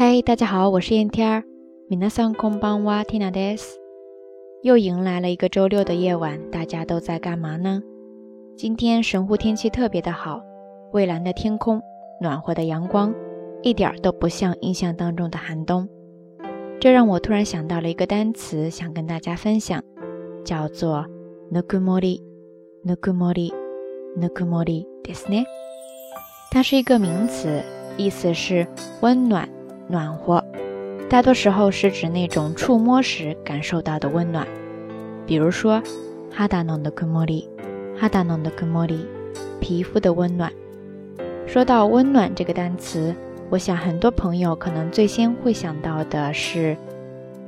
嗨，大家好，我是燕天儿。皆さんこんばんは、ティナです。又迎来了一个周六的夜晚，大家都在干嘛呢？今天神户天气特别的好，蔚蓝的天空，暖和的阳光，一点都不像印象当中的寒冬。这让我突然想到了一个单词，想跟大家分享，叫做ぬくもり、ぬくもり、ぬくもりですね。它是一个名词，意思是温暖、 暖和，大多时候是指那种触摸时感受到的温暖。比如说，肌のぬくもり、肌のぬくもり，皮肤的温暖。说到温暖这个单词，我想很多朋友可能最先会想到的是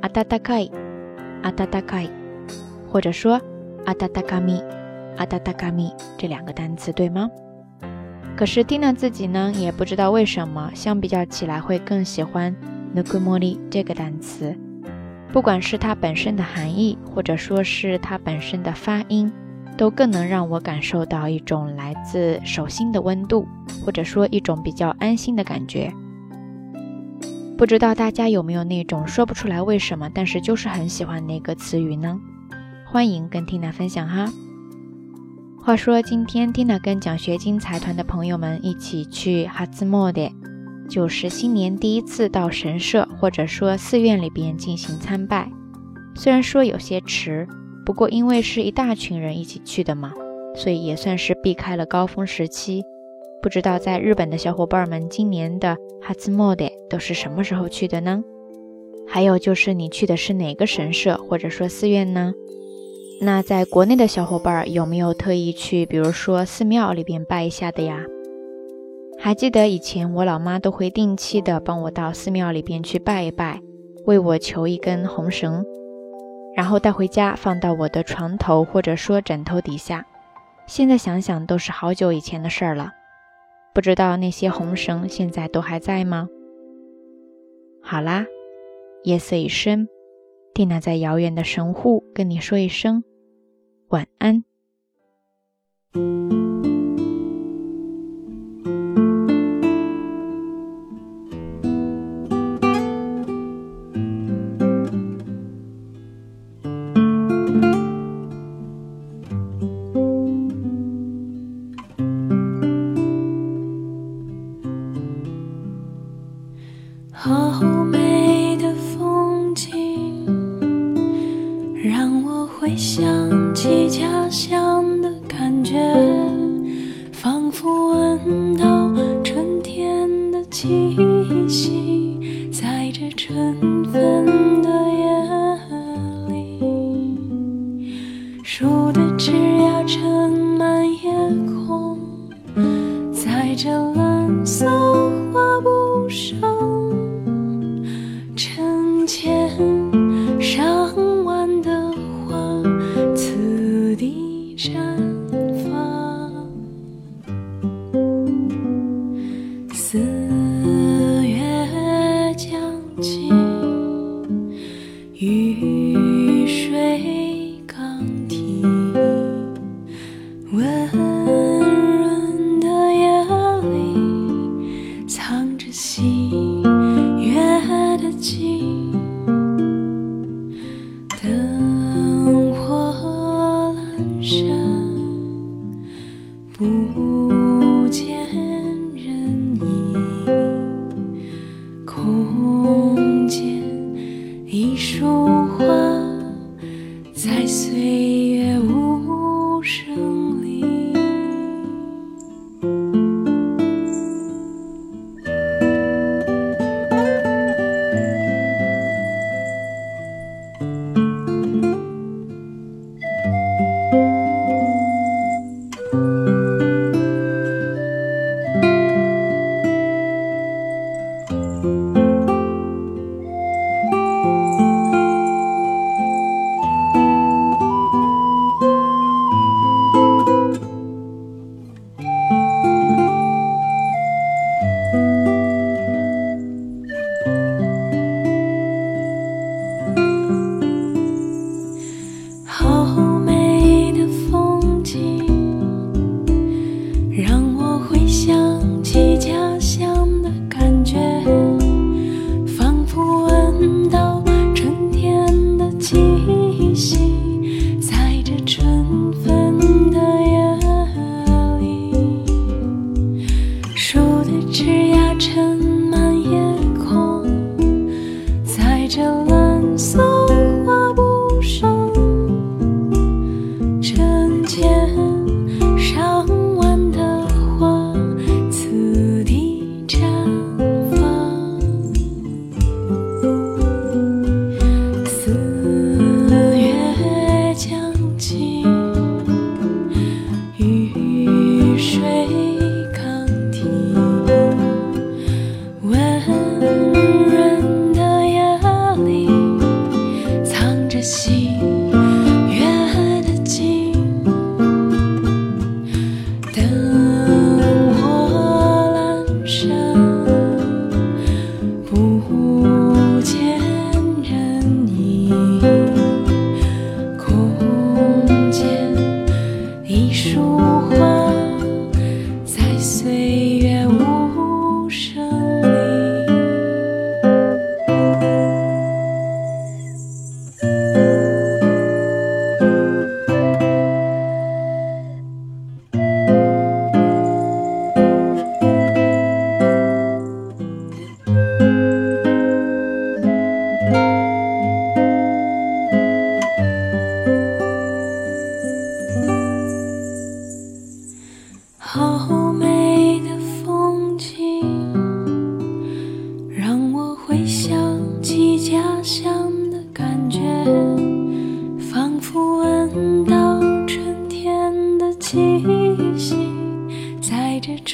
あたたかい、あたたかい，或者说あたたかみ、あたたかみ这两个单词，对吗？ 可是蒂娜自己呢，也不知道为什么，相比较起来会更喜欢 “nukumori” 这个单词。不管是它本身的含义，或者说是它本身的发音，都更能让我感受到一种来自手心的温度，或者说一种比较安心的感觉。不知道大家有没有那种说不出来为什么，但是就是很喜欢那个词语呢？欢迎跟缇娜分享哈。话说，今天 Tina 跟奖学金财团的朋友们一起去哈兹莫德，就是新年第一次到神社或者说寺院里边进行参拜。虽然说有些迟，不过因为是一大群人一起去的嘛，所以也算是避开了高峰时期。不知道在日本的小伙伴们今年的哈兹莫德都是什么时候去的呢？还有就是你去的是哪个神社或者说寺院呢？那在国内的小伙伴有没有特意去，比如说寺庙里边拜一下的呀？还记得以前我老妈都会定期的帮我到寺庙里边去拜一拜，为我求一根红绳，然后带回家放到我的床头或者说枕头底下。现在想想都是好久以前的事儿了，不知道那些红绳现在都还在吗？好啦，夜色已深，蒂娜在遥远的神户跟你说一声。晚安。闻到春天的气息，在这春分的夜里，树的枝桠撑满夜空，在这蓝色画布上，成千。记。让心。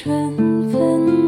春分